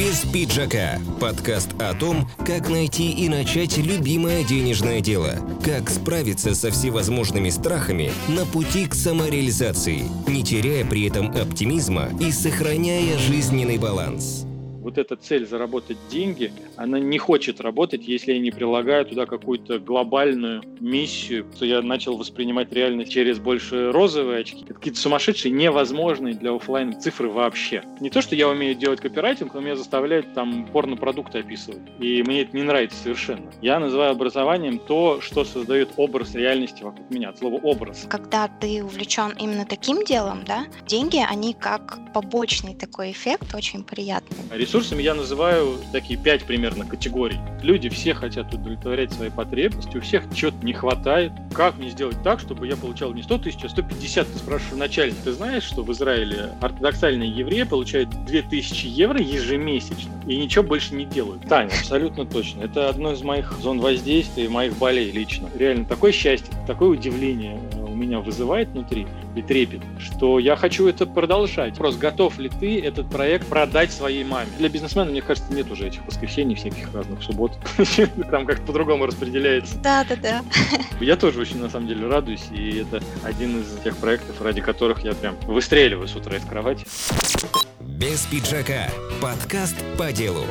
Без пиджака. Подкаст о том, как найти и начать любимое денежное дело. Как справиться со всевозможными страхами на пути к самореализации, не теряя при этом оптимизма и сохраняя жизненный баланс вот эта цель заработать деньги, она не хочет работать, если я не прилагаю туда какую-то глобальную миссию, что я начал воспринимать реальность через больше розовые очки. Это какие-то сумасшедшие, невозможные для офлайн цифры вообще. Не то, что я умею делать копирайтинг, но меня заставляет там порно-продукты описывать. И мне это не нравится совершенно. Я называю образованием то, что создает образ реальности вокруг меня. От слова образ. Когда ты увлечен именно таким делом, да, деньги, они как побочный такой эффект, очень приятный Ресурсами я называю такие пять примерно категорий. Люди все хотят удовлетворять свои потребности, у всех чего-то не хватает. Как мне сделать так, чтобы я получал не 100 тысяч, а 150? Ты спрашиваешь начальник, ты знаешь, что в Израиле ортодоксальные евреи получают 2000 евро ежемесячно и ничего больше не делают? Таня, абсолютно точно. Это одно из моих зон воздействия, моих болей лично. Реально, такое счастье, такое удивление меня вызывает внутри и трепет, что я хочу это продолжать. Просто готов ли ты этот проект продать своей маме? Для бизнесмена, мне кажется, нет уже этих воскресений, всяких разных суббот. Там как-то по-другому распределяется. Да, да, да. Я тоже очень, на самом деле, радуюсь, и это один из тех проектов, ради которых я прям выстреливаю с утра из кровати. Без пиджака. Подкаст по делу.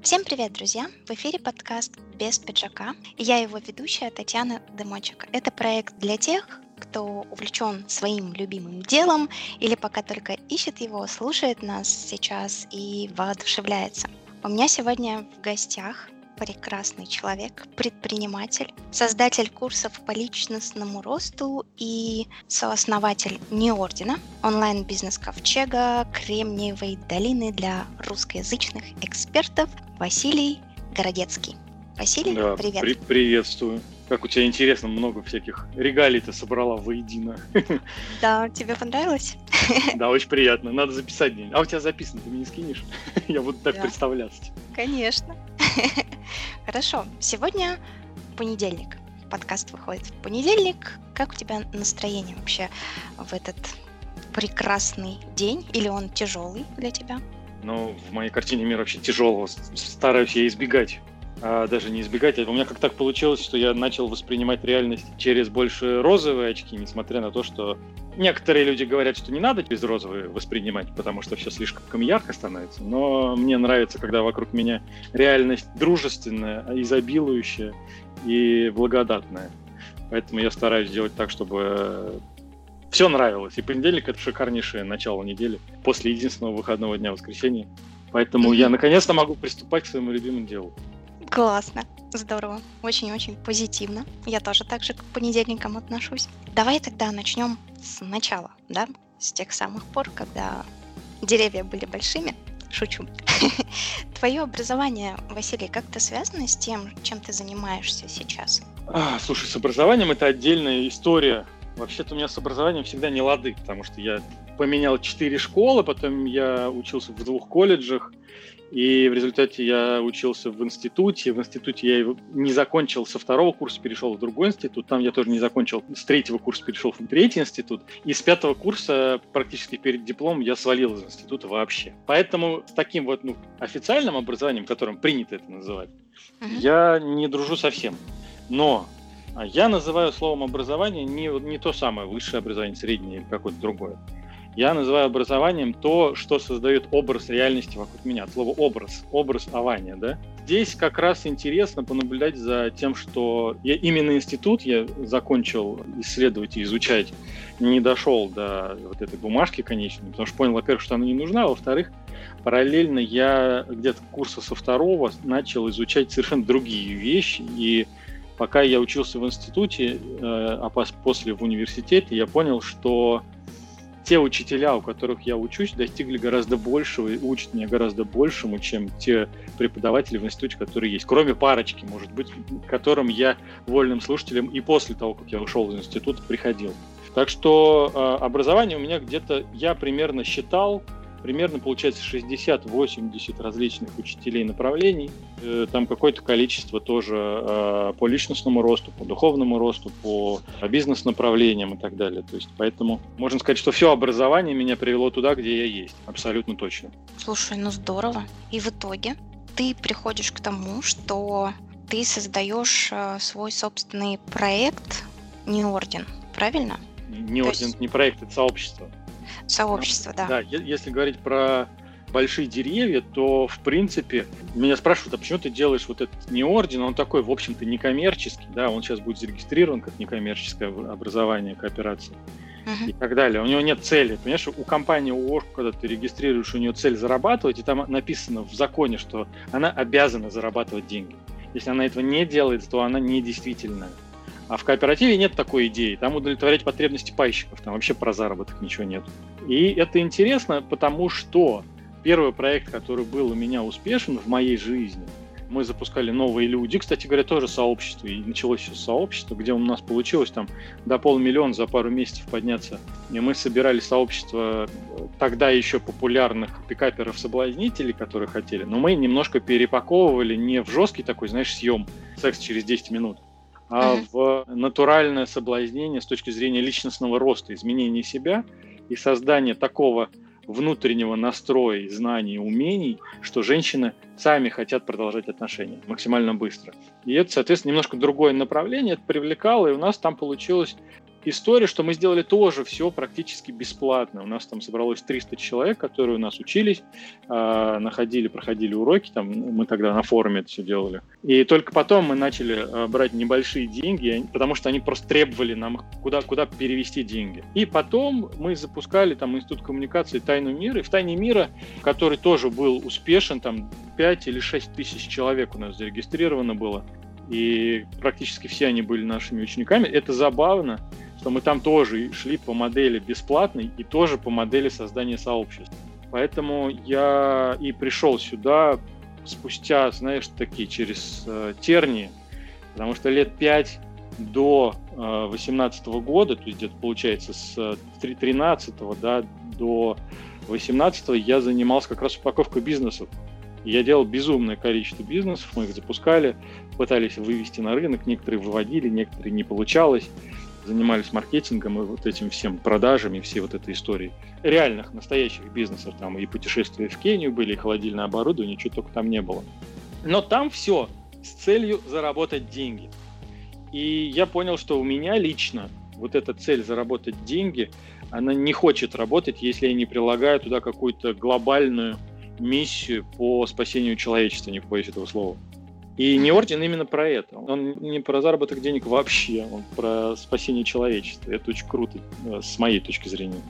Всем привет, друзья! В эфире подкаст «Без пиджака». Я его ведущая Татьяна Дымочек. Это проект для тех, кто увлечен своим любимым делом или пока только ищет его, слушает нас сейчас и воодушевляется. У меня сегодня в гостях прекрасный человек, предприниматель, создатель курсов по личностному росту и сооснователь Неордена, онлайн-бизнес Ковчега, Кремниевой долины для русскоязычных экспертов Василий Городецкий. Василий, да, привет. При- приветствую. Как у тебя интересно, много всяких регалий ты собрала воедино. Да, тебе понравилось? Да, очень приятно. Надо записать день. А у тебя записано, ты мне не скинешь? Я буду так да. представляться. Конечно. Хорошо. Сегодня понедельник. Подкаст выходит в понедельник. Как у тебя настроение вообще в этот прекрасный день? Или он тяжелый для тебя? Ну, в моей картине мира вообще тяжелого. Стараюсь я избегать а даже не избегать. У меня как так получилось, что я начал воспринимать реальность через больше розовые очки, несмотря на то, что некоторые люди говорят, что не надо без розовые воспринимать, потому что все слишком ярко становится. Но мне нравится, когда вокруг меня реальность дружественная, изобилующая и благодатная. Поэтому я стараюсь делать так, чтобы все нравилось. И понедельник это шикарнейшее начало недели после единственного выходного дня воскресенья. Поэтому я наконец-то могу приступать к своему любимому делу. Классно, здорово, очень-очень позитивно. Я тоже так же к понедельникам отношусь. Давай тогда начнем сначала, да, с тех самых пор, когда деревья были большими. Шучу. Твое образование, Василий, как-то связано с тем, чем ты занимаешься сейчас? А, слушай, с образованием это отдельная история. Вообще-то у меня с образованием всегда не лады, потому что я поменял четыре школы, потом я учился в двух колледжах, и в результате я учился в институте. В институте я его не закончил со второго курса, перешел в другой институт. Там я тоже не закончил. С третьего курса перешел в третий институт. И с пятого курса, практически перед дипломом, я свалил из института вообще. Поэтому с таким вот ну, официальным образованием, которым принято это называть, uh-huh. я не дружу совсем. Но я называю словом образование не, не то самое высшее образование, среднее или какое-то другое. Я называю образованием то, что создает образ реальности вокруг меня. От слова образ, образ ования, да? Здесь как раз интересно понаблюдать за тем, что я именно институт я закончил исследовать и изучать, не дошел до вот этой бумажки конечной, потому что понял, во-первых, что она не нужна, а во-вторых, параллельно я где-то курса со второго начал изучать совершенно другие вещи, и пока я учился в институте, э, а после в университете, я понял, что те учителя, у которых я учусь, достигли гораздо большего и учат меня гораздо большему, чем те преподаватели в институте, которые есть. Кроме парочки, может быть, которым я вольным слушателем и после того, как я ушел из института, приходил. Так что э, образование у меня где-то, я примерно считал, примерно получается 60-80 различных учителей направлений. Э, там какое-то количество тоже э, по личностному росту, по духовному росту, по бизнес-направлениям и так далее. То есть поэтому можно сказать, что все образование меня привело туда, где я есть. Абсолютно точно. Слушай, ну здорово. И в итоге ты приходишь к тому, что ты создаешь э, свой собственный проект, не орден, правильно? Не орден, есть... не проект, это сообщество. Сообщество, да. Да, если говорить про большие деревья, то, в принципе, меня спрашивают, а почему ты делаешь вот этот не орден, он такой, в общем-то, некоммерческий, да, он сейчас будет зарегистрирован как некоммерческое образование, кооперация uh-huh. и так далее. У него нет цели, понимаешь, у компании УОРК, когда ты регистрируешь, у нее цель зарабатывать, и там написано в законе, что она обязана зарабатывать деньги. Если она этого не делает, то она недействительная. А в кооперативе нет такой идеи. Там удовлетворять потребности пайщиков. Там вообще про заработок ничего нет. И это интересно, потому что первый проект, который был у меня успешен в моей жизни, мы запускали новые люди, кстати говоря, тоже сообщество, и началось все сообщество, где у нас получилось там до полмиллиона за пару месяцев подняться. И мы собирали сообщество тогда еще популярных пикаперов-соблазнителей, которые хотели, но мы немножко перепаковывали не в жесткий такой, знаешь, съем секс через 10 минут, а в натуральное соблазнение с точки зрения личностного роста, изменения себя и создания такого внутреннего настроя, знаний, умений, что женщины сами хотят продолжать отношения максимально быстро. И это, соответственно, немножко другое направление, это привлекало, и у нас там получилось история, что мы сделали тоже все практически бесплатно. У нас там собралось 300 человек, которые у нас учились, э, находили, проходили уроки, там мы тогда на форуме это все делали. И только потом мы начали э, брать небольшие деньги, потому что они просто требовали нам куда, куда перевести деньги. И потом мы запускали там Институт коммуникации «Тайну мира», и в «Тайне мира», который тоже был успешен, там 5 или 6 тысяч человек у нас зарегистрировано было, и практически все они были нашими учениками. Это забавно, что мы там тоже шли по модели бесплатной и тоже по модели создания сообществ. Поэтому я и пришел сюда спустя, знаешь, такие через э, тернии, потому что лет пять до э, 18 года, то есть где-то получается с 13 э, да, до 18 я занимался как раз упаковкой бизнесов. Я делал безумное количество бизнесов, мы их запускали, пытались вывести на рынок, некоторые выводили, некоторые не получалось занимались маркетингом и вот этим всем продажами, все вот этой истории. Реальных, настоящих бизнесов, там и путешествия в Кению были, и холодильное оборудование, чего только там не было. Но там все с целью заработать деньги. И я понял, что у меня лично вот эта цель заработать деньги, она не хочет работать, если я не прилагаю туда какую-то глобальную миссию по спасению человечества, не побоюсь этого слова. И не орден именно про это. Он не про заработок денег вообще, он про спасение человечества. Это очень круто, э, с моей точки зрения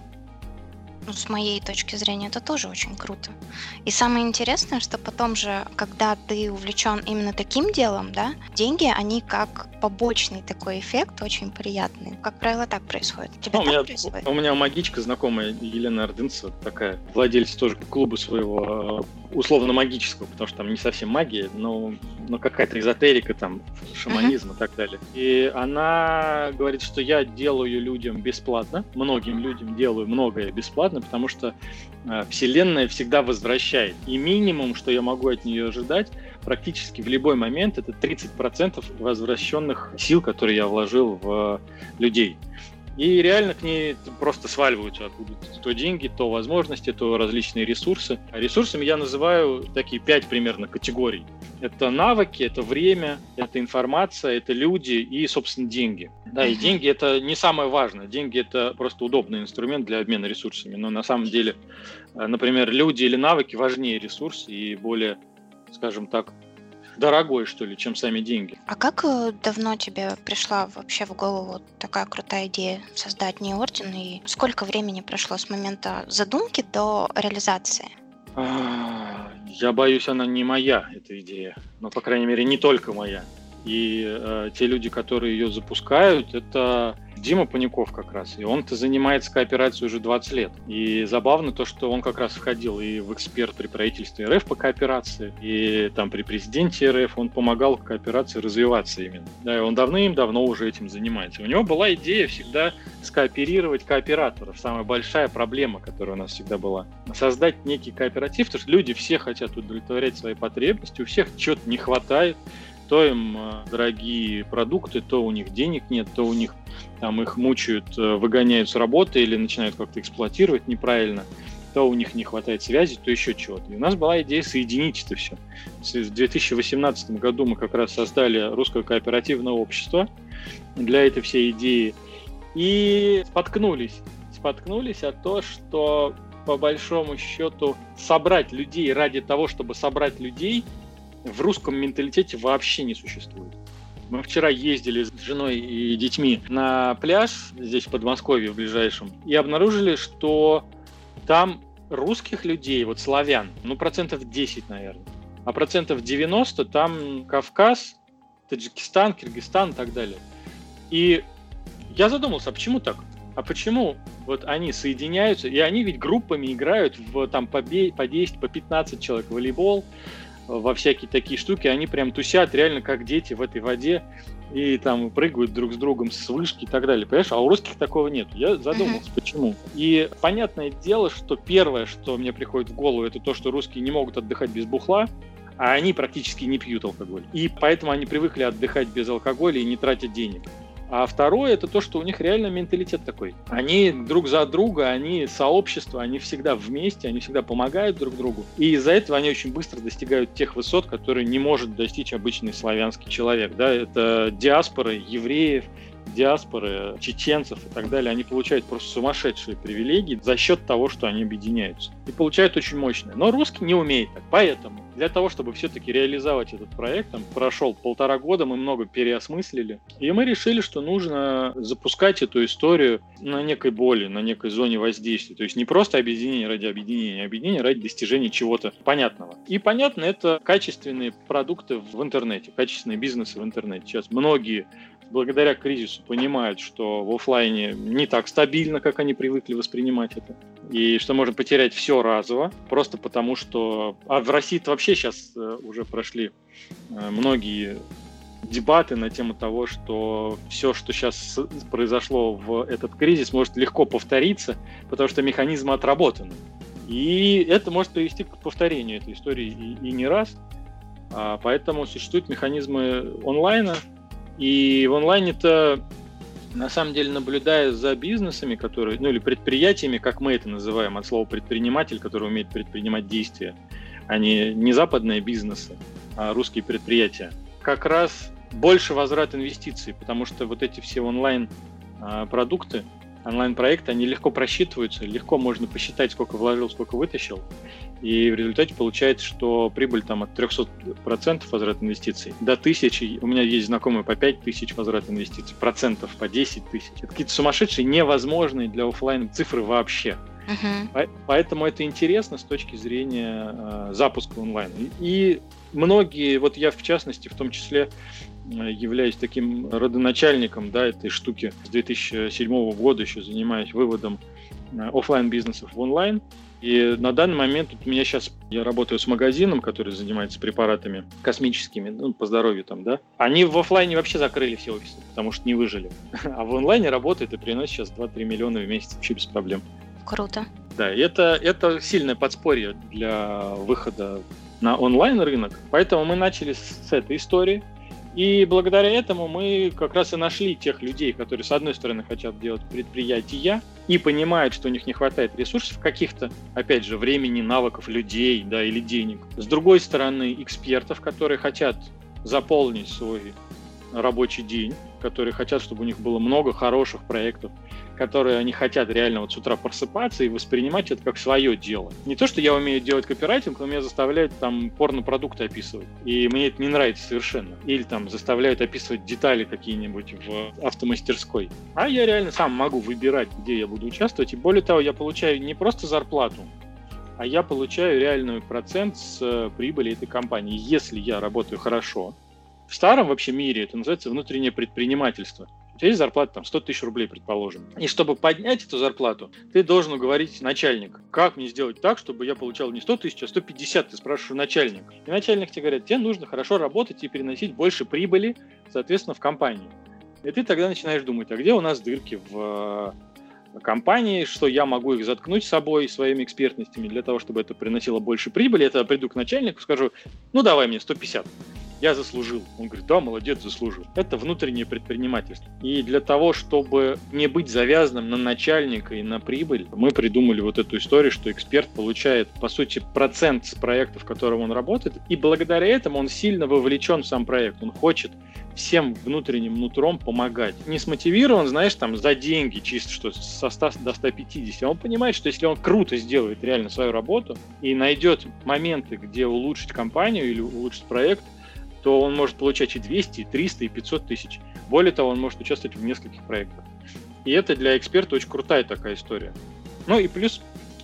ну, с моей точки зрения, это тоже очень круто. И самое интересное, что потом же, когда ты увлечен именно таким делом, да, деньги, они как побочный такой эффект, очень приятный. Как правило, так происходит. У тебя ну, у, меня, происходит? у меня магичка знакомая, Елена Ордынцева, такая, владелец тоже клуба своего э, условно-магического, потому что там не совсем магия, но, но какая-то эзотерика, там, шаманизм uh-huh. и так далее. И она говорит, что я делаю людям бесплатно, многим людям делаю многое бесплатно, интересно, потому что э, Вселенная всегда возвращает. И минимум, что я могу от нее ожидать, практически в любой момент, это 30% возвращенных сил, которые я вложил в людей. И реально к ней просто сваливаются откуда то деньги, то возможности, то различные ресурсы. А ресурсами я называю такие пять примерно категорий. Это навыки, это время, это информация, это люди и, собственно, деньги. Да, и деньги это не самое важное. Деньги это просто удобный инструмент для обмена ресурсами. Но на самом деле, э, например, люди или навыки важнее ресурсы и более, скажем так, дорогой, что ли, чем сами деньги. А как э, давно тебе пришла вообще в голову такая крутая идея создать не орден, и сколько времени прошло с момента задумки до реализации? А, я боюсь, она не моя, эта идея. Но, по крайней мере, не только моя. И э, те люди, которые ее запускают, это Дима Паников как раз. И он-то занимается кооперацией уже 20 лет. И забавно то, что он как раз входил и в эксперт при правительстве РФ по кооперации, и там при президенте РФ он помогал кооперации развиваться именно. Да, и он давным-давно уже этим занимается. У него была идея всегда скооперировать кооператоров. Самая большая проблема, которая у нас всегда была. Создать некий кооператив, потому что люди все хотят удовлетворять свои потребности, у всех чего-то не хватает то э, дорогие продукты, то у них денег нет, то у них там их мучают, э, выгоняют с работы или начинают как-то эксплуатировать неправильно, то у них не хватает связи, то еще чего-то. И у нас была идея соединить это все. В 2018 году мы как раз создали русское кооперативное общество для этой всей идеи и споткнулись. Споткнулись о том, что по большому счету собрать людей ради того, чтобы собрать людей – в русском менталитете вообще не существует. Мы вчера ездили с женой и детьми на пляж здесь в Подмосковье в ближайшем и обнаружили, что там русских людей, вот славян, ну процентов 10, наверное, а процентов 90 там Кавказ, Таджикистан, Киргизстан и так далее. И я задумался, а почему так? А почему вот они соединяются, и они ведь группами играют в там по, по 10, по 15 человек в волейбол, во всякие такие штуки, они прям тусят реально как дети в этой воде и там прыгают друг с другом с вышки и так далее. Понимаешь, а у русских такого нет. Я задумался, uh-huh. почему. И понятное дело, что первое, что мне приходит в голову, это то, что русские не могут отдыхать без бухла, а они практически не пьют алкоголь. И поэтому они привыкли отдыхать без алкоголя и не тратить денег. А второе это то, что у них реально менталитет такой. Они друг за друга, они сообщество, они всегда вместе, они всегда помогают друг другу. И из-за этого они очень быстро достигают тех высот, которые не может достичь обычный славянский человек. Да? Это диаспоры евреев, диаспоры, чеченцев и так далее, они получают просто сумасшедшие привилегии за счет того, что они объединяются. И получают очень мощное. Но русский не умеет так. Поэтому для того, чтобы все-таки реализовать этот проект, там прошел полтора года, мы много переосмыслили. И мы решили, что нужно запускать эту историю на некой боли, на некой зоне воздействия. То есть не просто объединение ради объединения, а объединение ради достижения чего-то понятного. И понятно, это качественные продукты в интернете, качественные бизнесы в интернете. Сейчас многие благодаря кризису понимают, что в офлайне не так стабильно, как они привыкли воспринимать это, и что можно потерять все разово, просто потому что... А в России вообще сейчас э, уже прошли э, многие дебаты на тему того, что все, что сейчас произошло в этот кризис, может легко повториться, потому что механизмы отработаны. И это может привести к повторению этой истории и, и не раз. А поэтому существуют механизмы онлайна, и в онлайне-то, на самом деле, наблюдая за бизнесами, которые, ну или предприятиями, как мы это называем, от слова предприниматель, который умеет предпринимать действия, а не, западные бизнесы, а русские предприятия, как раз больше возврат инвестиций, потому что вот эти все онлайн-продукты, онлайн-проекты, они легко просчитываются, легко можно посчитать, сколько вложил, сколько вытащил. И в результате получается, что прибыль там от 300% возврат инвестиций до 1000, у меня есть знакомые по 5000 возврат инвестиций, процентов по 10 тысяч. Это какие-то сумасшедшие, невозможные для офлайн цифры вообще. Uh-huh. Поэтому это интересно с точки зрения э, запуска онлайн. И многие, вот я в частности, в том числе, являюсь таким родоначальником да, этой штуки. С 2007 года еще занимаюсь выводом э, офлайн бизнесов в онлайн. И на данный момент у меня сейчас, я работаю с магазином, который занимается препаратами космическими, ну, по здоровью там, да. Они в офлайне вообще закрыли все офисы, потому что не выжили. А в онлайне работает и приносит сейчас 2-3 миллиона в месяц вообще без проблем. Круто. Да, это, это сильное подспорье для выхода на онлайн рынок. Поэтому мы начали с этой истории. И благодаря этому мы как раз и нашли тех людей, которые, с одной стороны, хотят делать предприятия и понимают, что у них не хватает ресурсов каких-то, опять же, времени, навыков, людей да, или денег. С другой стороны, экспертов, которые хотят заполнить свой рабочий день, которые хотят, чтобы у них было много хороших проектов, которые они хотят реально вот с утра просыпаться и воспринимать это как свое дело. Не то, что я умею делать копирайтинг, но меня заставляют там порно-продукты описывать. И мне это не нравится совершенно. Или там заставляют описывать детали какие-нибудь в автомастерской. А я реально сам могу выбирать, где я буду участвовать. И более того, я получаю не просто зарплату, а я получаю реальный процент с прибыли этой компании. Если я работаю хорошо, В старом вообще мире это называется внутреннее предпринимательство. У тебя есть зарплата там 100 тысяч рублей, предположим. И чтобы поднять эту зарплату, ты должен уговорить начальника. Как мне сделать так, чтобы я получал не 100 тысяч, а 150? Ты спрашиваешь начальника. И начальник тебе говорит, тебе нужно хорошо работать и переносить больше прибыли, соответственно, в компанию. И ты тогда начинаешь думать, а где у нас дырки в э, компании, что я могу их заткнуть собой, своими экспертностями, для того, чтобы это приносило больше прибыли. Это приду к начальнику, скажу, ну давай мне 150 я заслужил. Он говорит, да, молодец, заслужил. Это внутреннее предпринимательство. И для того, чтобы не быть завязанным на начальника и на прибыль, мы придумали вот эту историю, что эксперт получает, по сути, процент с проекта, в котором он работает, и благодаря этому он сильно вовлечен в сам проект. Он хочет всем внутренним нутром помогать. Не смотивирован, знаешь, там, за деньги, чисто что со 100 до 150. Он понимает, что если он круто сделает реально свою работу и найдет моменты, где улучшить компанию или улучшить проект, то он может получать и 200, и 300, и 500 тысяч. Более того, он может участвовать в нескольких проектах. И это для эксперта очень крутая такая история. Ну и плюс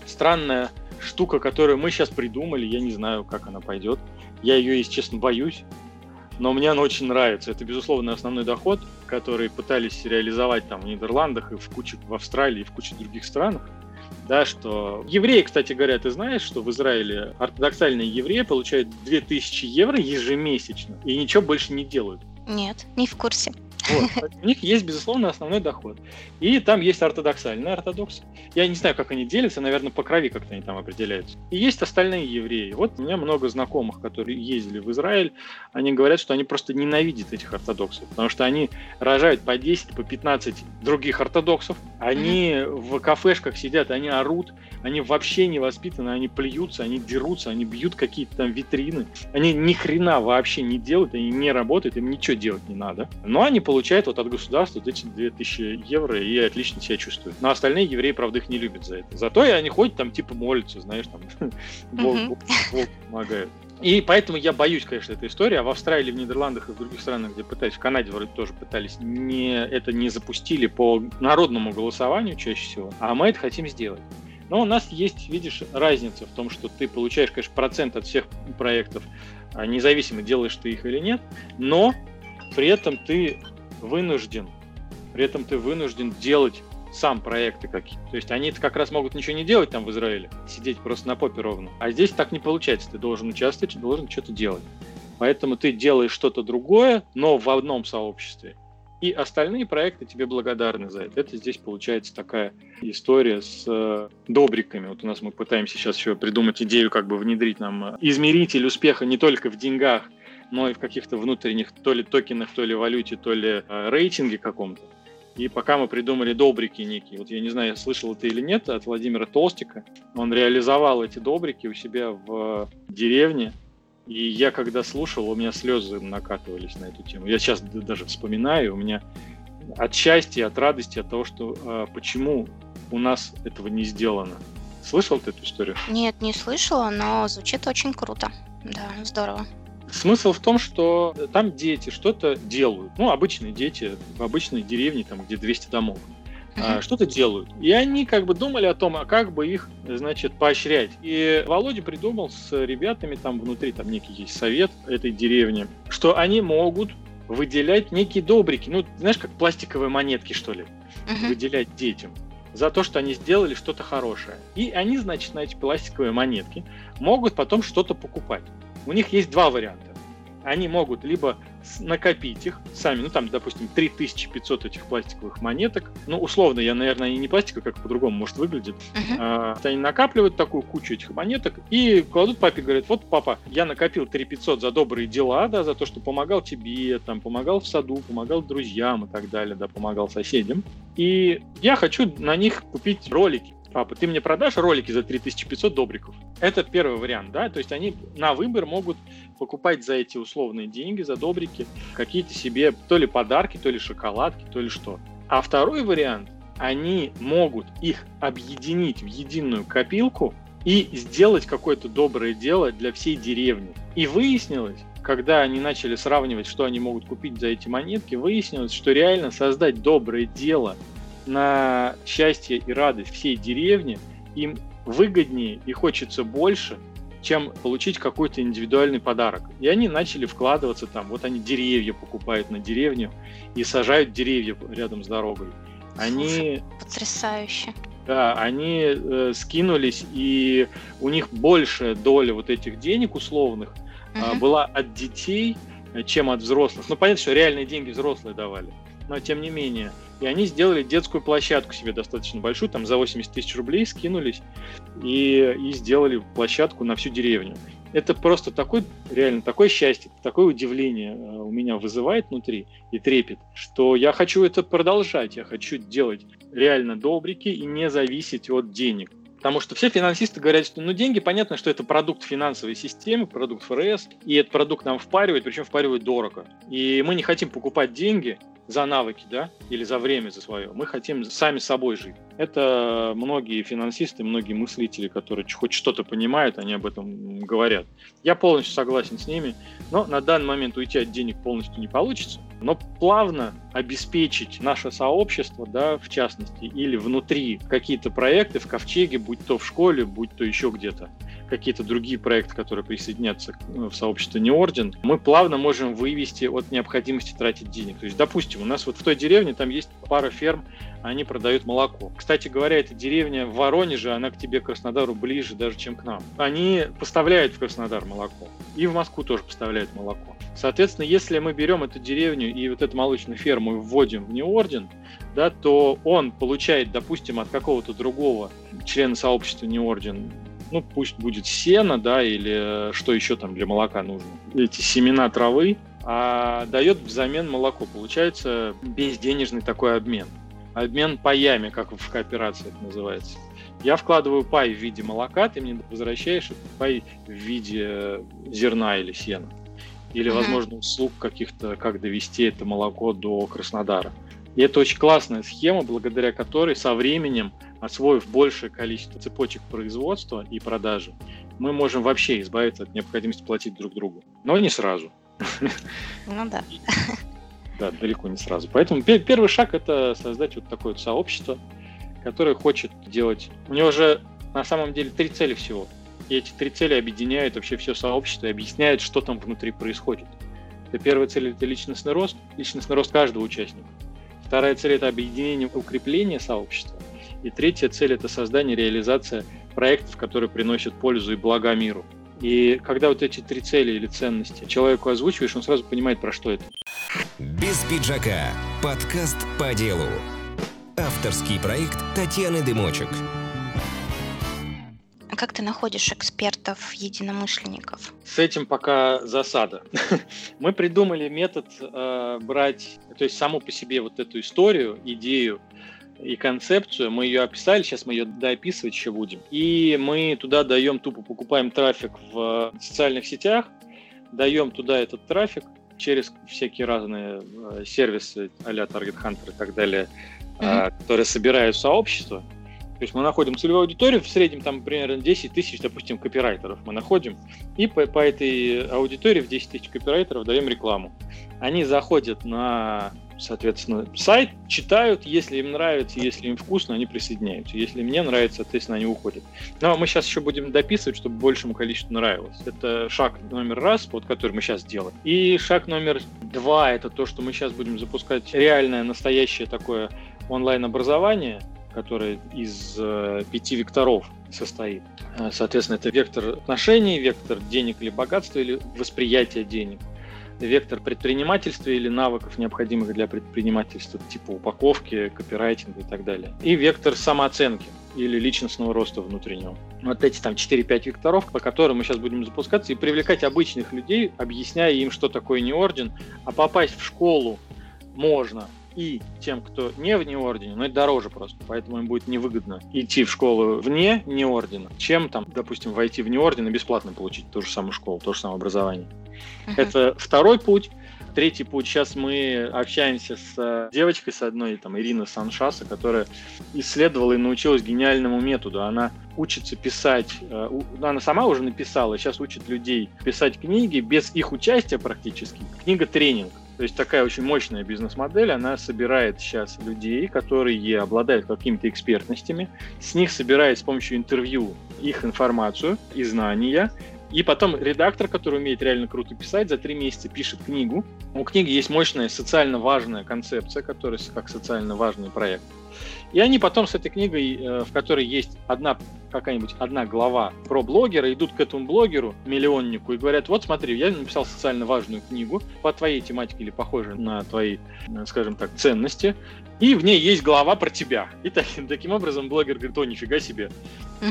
странная штука, которую мы сейчас придумали, я не знаю, как она пойдет. Я ее, если честно, боюсь, но мне она очень нравится. Это, безусловно, основной доход, который пытались реализовать там в Нидерландах и в куче в Австралии и в куче других странах да, что евреи, кстати говоря, ты знаешь, что в Израиле ортодоксальные евреи получают 2000 евро ежемесячно и ничего больше не делают. Нет, не в курсе. Вот. У них есть, безусловно, основной доход. И там есть ортодоксальные ортодоксы. Я не знаю, как они делятся, наверное, по крови как-то они там определяются. И есть остальные евреи. Вот у меня много знакомых, которые ездили в Израиль, они говорят, что они просто ненавидят этих ортодоксов, потому что они рожают по 10, по 15 других ортодоксов, они в кафешках сидят, они орут, они вообще не воспитаны, они плюются, они дерутся, они бьют какие-то там витрины, они ни хрена вообще не делают, они не работают, им ничего делать не надо. Но они получают вот от государства вот эти 2000 евро и отлично себя чувствуют. Но остальные евреи, правда, их не любят за это. Зато и они ходят там типа молятся, знаешь, там Бог помогает. И поэтому я боюсь, конечно, этой истории. А в Австралии, в Нидерландах и в других странах, где пытались, в Канаде вроде тоже пытались, не, это не запустили по народному голосованию чаще всего, а мы это хотим сделать. Но у нас есть, видишь, разница в том, что ты получаешь, конечно, процент от всех проектов, а независимо делаешь ты их или нет, но при этом ты вынужден, при этом ты вынужден делать сам проекты какие. То есть они как раз могут ничего не делать там в Израиле, сидеть просто на попе ровно. А здесь так не получается. Ты должен участвовать, должен что-то делать. Поэтому ты делаешь что-то другое, но в одном сообществе. И остальные проекты тебе благодарны за это. Это здесь получается такая история с э, добриками. Вот у нас мы пытаемся сейчас еще придумать идею, как бы внедрить нам э, измеритель успеха не только в деньгах, но и в каких-то внутренних то ли токенах, то ли валюте, то ли э, рейтинге каком-то. И пока мы придумали добрики некие, вот я не знаю, слышал ты или нет, от Владимира Толстика, он реализовал эти добрики у себя в деревне, и я когда слушал, у меня слезы накатывались на эту тему. Я сейчас даже вспоминаю, у меня от счастья, от радости, от того, что э, почему у нас этого не сделано. Слышал ты эту историю? Нет, не слышала, но звучит очень круто. Да, здорово. Смысл в том, что там дети что-то делают. Ну, обычные дети в обычной деревне, там, где 200 домов uh-huh. что-то делают. И они как бы думали о том, а как бы их, значит, поощрять. И Володя придумал с ребятами, там внутри там некий есть совет этой деревни, что они могут выделять некие добрики, ну, знаешь, как пластиковые монетки, что ли, uh-huh. выделять детям за то, что они сделали что-то хорошее. И они, значит, на эти пластиковые монетки могут потом что-то покупать. У них есть два варианта. Они могут либо накопить их сами, ну там, допустим, 3500 этих пластиковых монеток, ну условно, я, наверное, они не пластиковые, как по-другому может выглядеть, uh-huh. а, они накапливают такую кучу этих монеток и кладут папе, говорят, вот папа, я накопил 3500 за добрые дела, да, за то, что помогал тебе, там, помогал в саду, помогал друзьям и так далее, да, помогал соседям, и я хочу на них купить ролики папа, ты мне продашь ролики за 3500 добриков? Это первый вариант, да, то есть они на выбор могут покупать за эти условные деньги, за добрики, какие-то себе то ли подарки, то ли шоколадки, то ли что. А второй вариант, они могут их объединить в единую копилку и сделать какое-то доброе дело для всей деревни. И выяснилось, когда они начали сравнивать, что они могут купить за эти монетки, выяснилось, что реально создать доброе дело на счастье и радость всей деревни им выгоднее и хочется больше, чем получить какой-то индивидуальный подарок. И они начали вкладываться там, вот они деревья покупают на деревню и сажают деревья рядом с дорогой. Они... Потрясающе. Да, они э, скинулись, и у них большая доля вот этих денег условных uh-huh. э, была от детей, э, чем от взрослых. Ну, понятно, что реальные деньги взрослые давали, но тем не менее. И они сделали детскую площадку себе достаточно большую, там за 80 тысяч рублей скинулись и, и сделали площадку на всю деревню это просто такой, реально такое счастье, такое удивление э, у меня вызывает внутри и трепет, что я хочу это продолжать, я хочу делать реально добрики и не зависеть от денег. Потому что все финансисты говорят, что ну, деньги, понятно, что это продукт финансовой системы, продукт ФРС, и этот продукт нам впаривает, причем впаривает дорого. И мы не хотим покупать деньги, за навыки, да, или за время за свое. Мы хотим сами собой жить. Это многие финансисты, многие мыслители, которые хоть что-то понимают, они об этом говорят. Я полностью согласен с ними, но на данный момент уйти от денег полностью не получится. Но плавно обеспечить наше сообщество, да, в частности, или внутри какие-то проекты в ковчеге, будь то в школе, будь то еще где-то, какие-то другие проекты, которые присоединятся ну, в сообщество не орден, мы плавно можем вывести от необходимости тратить денег. То есть, допустим, у нас вот в той деревне там есть пара ферм, они продают молоко. Кстати говоря, эта деревня в Воронеже, она к тебе, Краснодару, ближе даже, чем к нам. Они поставляют в Краснодар молоко. И в Москву тоже поставляют молоко. Соответственно, если мы берем эту деревню и вот эту молочную ферму и вводим в неорден, да, то он получает, допустим, от какого-то другого члена сообщества неорден ну, пусть будет сено, да, или что еще там для молока нужно. Эти семена травы, а дает взамен молоко. Получается безденежный такой обмен. Обмен паями, как в кооперации это называется. Я вкладываю пай в виде молока, ты мне возвращаешь этот пай в виде зерна или сена. Или, возможно, услуг каких-то, как довести это молоко до Краснодара. И это очень классная схема, благодаря которой со временем, освоив большее количество цепочек производства и продажи, мы можем вообще избавиться от необходимости платить друг другу. Но не сразу. Ну да. Да, далеко не сразу. Поэтому первый шаг – это создать вот такое вот сообщество, которое хочет делать... У него же на самом деле три цели всего. И эти три цели объединяют вообще все сообщество и объясняют, что там внутри происходит. Это первая цель – это личностный рост, личностный рост каждого участника. Вторая цель – это объединение, укрепление сообщества. И третья цель – это создание, реализация проектов, которые приносят пользу и блага миру. И когда вот эти три цели или ценности человеку озвучиваешь, он сразу понимает, про что это. Без пиджака. Подкаст по делу. Авторский проект Татьяны Дымочек. Как ты находишь экспертов, единомышленников? С этим пока засада. Мы придумали метод э, брать, то есть саму по себе вот эту историю, идею и концепцию, мы ее описали, сейчас мы ее доописывать еще будем. И мы туда даем, тупо покупаем трафик в социальных сетях, даем туда этот трафик через всякие разные э, сервисы а-ля Target Hunter и так далее, mm-hmm. которые собирают сообщество. То есть мы находим целевую аудиторию, в среднем там примерно 10 тысяч, допустим, копирайтеров мы находим, и по, по этой аудитории в 10 тысяч копирайтеров даем рекламу. Они заходят на, соответственно, сайт, читают, если им нравится, если им вкусно, они присоединяются. Если мне нравится, соответственно, они уходят. Но мы сейчас еще будем дописывать, чтобы большему количеству нравилось. Это шаг номер раз, вот который мы сейчас делаем. И шаг номер два, это то, что мы сейчас будем запускать реальное, настоящее такое онлайн-образование – которая из э, пяти векторов состоит. Э, соответственно, это вектор отношений, вектор денег или богатства, или восприятия денег, вектор предпринимательства или навыков, необходимых для предпринимательства, типа упаковки, копирайтинга и так далее. И вектор самооценки или личностного роста внутреннего. Вот эти там 4-5 векторов, по которым мы сейчас будем запускаться и привлекать обычных людей, объясняя им, что такое не орден, а попасть в школу можно и тем, кто не вне ордена, но это дороже просто, поэтому им будет невыгодно идти в школу вне не ордена, чем там, допустим, войти в не орден и бесплатно получить ту же самую школу, то же самое образование. Uh-huh. Это второй путь. Третий путь. Сейчас мы общаемся с э, девочкой, с одной, там, Ирина Саншаса, которая исследовала и научилась гениальному методу. Она учится писать, э, она сама уже написала, сейчас учит людей писать книги без их участия практически. Книга-тренинг. То есть такая очень мощная бизнес-модель, она собирает сейчас людей, которые обладают какими-то экспертностями, с них собирает с помощью интервью их информацию и знания, И потом редактор, который умеет реально круто писать, за три месяца пишет книгу. У книги есть мощная социально важная концепция, которая как социально важный проект. И они потом с этой книгой, э, в которой есть одна какая-нибудь одна глава про блогера, идут к этому блогеру, миллионнику, и говорят, вот смотри, я написал социально важную книгу по твоей тематике или похожей на твои, э, скажем так, ценности, и в ней есть глава про тебя. И так, таким образом блогер говорит, о, нифига себе,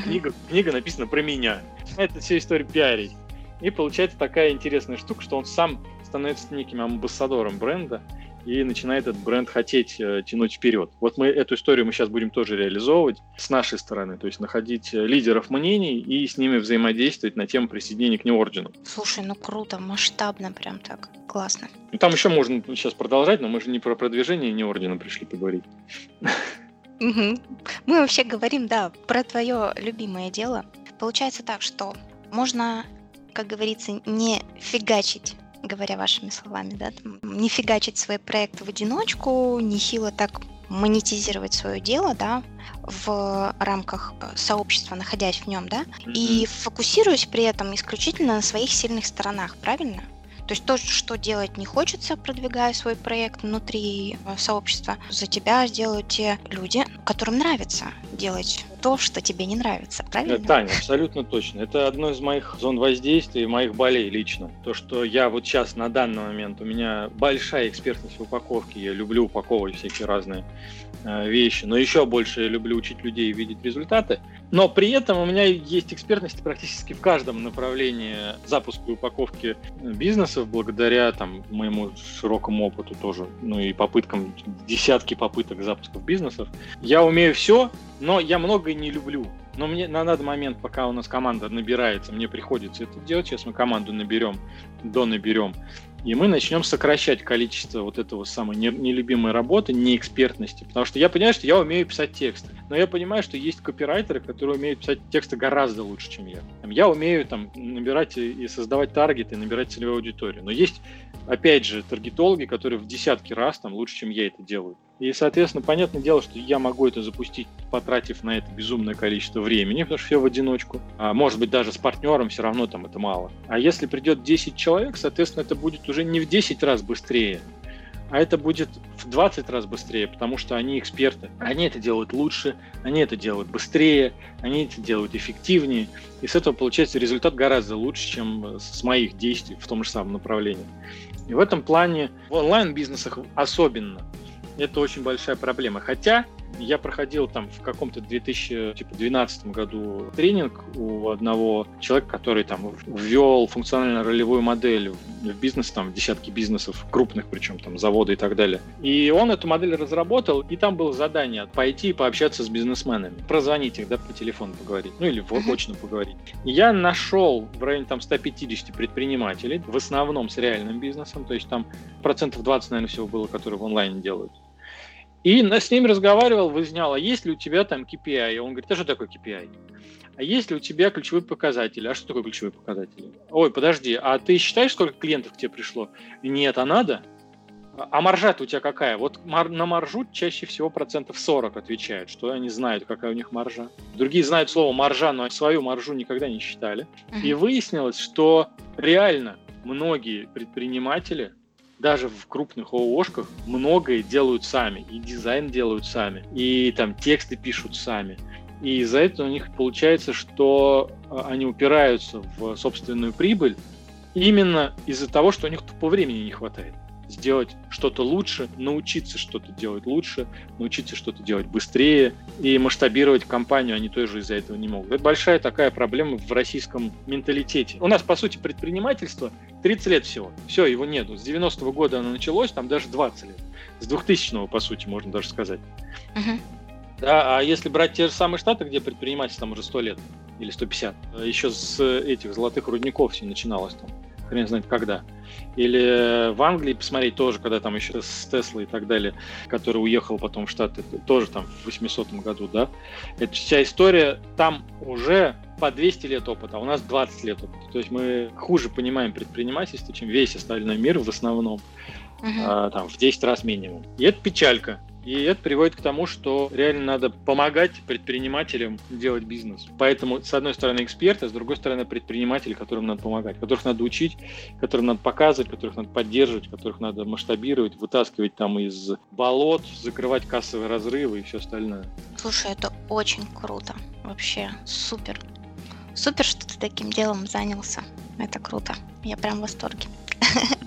книга, книга написана про меня. Это вся история пиарить. И получается такая интересная штука, что он сам становится неким амбассадором бренда, и начинает этот бренд хотеть э, тянуть вперед. Вот мы эту историю мы сейчас будем тоже реализовывать с нашей стороны, то есть находить э, лидеров мнений и с ними взаимодействовать на тему присоединения к неордену. Слушай, ну круто, масштабно прям так, классно. Ну, там еще можно сейчас продолжать, но мы же не про продвижение неордена пришли поговорить. Мы вообще говорим, да, про твое любимое дело. Получается так, что можно, как говорится, не фигачить говоря вашими словами, да, там, не фигачить свой проект в одиночку, нехило так монетизировать свое дело, да, в рамках э, сообщества, находясь в нем, да, mm-hmm. и фокусируясь при этом исключительно на своих сильных сторонах, правильно? То есть то, что делать не хочется, продвигая свой проект внутри э, сообщества, за тебя сделают те люди, которым нравится делать то, что тебе не нравится, правильно? Да, Таня, абсолютно точно. Это одно из моих зон воздействия и моих болей лично. То, что я вот сейчас на данный момент, у меня большая экспертность в упаковке, я люблю упаковывать всякие разные э, вещи, но еще больше я люблю учить людей видеть результаты. Но при этом у меня есть экспертность практически в каждом направлении запуска и упаковки бизнесов, благодаря там, моему широкому опыту тоже, ну и попыткам, десятки попыток запусков бизнесов. Я умею все, но я многое не люблю. Но мне на данный момент, пока у нас команда набирается, мне приходится это делать. Сейчас мы команду наберем, до наберем. И мы начнем сокращать количество вот этого самой нелюбимой работы, неэкспертности. Потому что я понимаю, что я умею писать тексты. Но я понимаю, что есть копирайтеры, которые умеют писать тексты гораздо лучше, чем я. Я умею там набирать и создавать таргеты, набирать целевую аудиторию. Но есть, опять же, таргетологи, которые в десятки раз там лучше, чем я это делаю. И, соответственно, понятное дело, что я могу это запустить, потратив на это безумное количество времени, потому что все в одиночку. А может быть, даже с партнером все равно там это мало. А если придет 10 человек, соответственно, это будет уже не в 10 раз быстрее, а это будет в 20 раз быстрее, потому что они эксперты. Они это делают лучше, они это делают быстрее, они это делают эффективнее. И с этого получается результат гораздо лучше, чем с моих действий в том же самом направлении. И в этом плане в онлайн-бизнесах особенно это очень большая проблема. Хотя я проходил там в каком-то 2012 году тренинг у одного человека, который там ввел функционально-ролевую модель в бизнес, там десятки бизнесов, крупных причем, там заводы и так далее. И он эту модель разработал, и там было задание пойти и пообщаться с бизнесменами, прозвонить их, да, по телефону поговорить, ну или в очно поговорить. И я нашел в районе там 150 предпринимателей, в основном с реальным бизнесом, то есть там процентов 20, наверное, всего было, которые в онлайне делают. И с ними разговаривал, выяснял, а есть ли у тебя там KPI? И он говорит, а что такое KPI? А есть ли у тебя ключевые показатели? А что такое ключевые показатели? Ой, подожди, а ты считаешь, сколько клиентов к тебе пришло? Нет, а надо? А маржа у тебя какая? Вот на маржу чаще всего процентов 40 отвечают, что они знают, какая у них маржа. Другие знают слово маржа, но свою маржу никогда не считали. И выяснилось, что реально многие предприниматели даже в крупных ООшках многое делают сами, и дизайн делают сами, и там тексты пишут сами. И из-за этого у них получается, что а, они упираются в собственную прибыль именно из-за того, что у них тупо времени не хватает сделать что-то лучше, научиться что-то делать лучше, научиться что-то делать быстрее и масштабировать компанию они тоже из-за этого не могут. Это большая такая проблема в российском менталитете. У нас, по сути, предпринимательство 30 лет всего. Все, его нету. С 90-го года оно началось, там даже 20 лет. С 2000-го, по сути, можно даже сказать. Uh-huh. Да, а если брать те же самые штаты, где предпринимательство там уже 100 лет или 150, еще с этих золотых рудников все начиналось там хрен знает когда. Или в Англии посмотреть тоже, когда там еще с Тесла и так далее, который уехал потом в Штаты, тоже там в 800 году, да. Это вся история, там уже по 200 лет опыта, а у нас 20 лет опыта. То есть мы хуже понимаем предпринимательство, чем весь остальной мир в основном, uh-huh. а, там в 10 раз минимум. И это печалька. И это приводит к тому, что реально надо помогать предпринимателям делать бизнес. Поэтому, с одной стороны, эксперты, а с другой стороны, предприниматели, которым надо помогать, которых надо учить, которым надо показывать, которых надо поддерживать, которых надо масштабировать, вытаскивать там из болот, закрывать кассовые разрывы и все остальное. Слушай, это очень круто. Вообще супер. Супер, что ты таким делом занялся. Это круто. Я прям в восторге.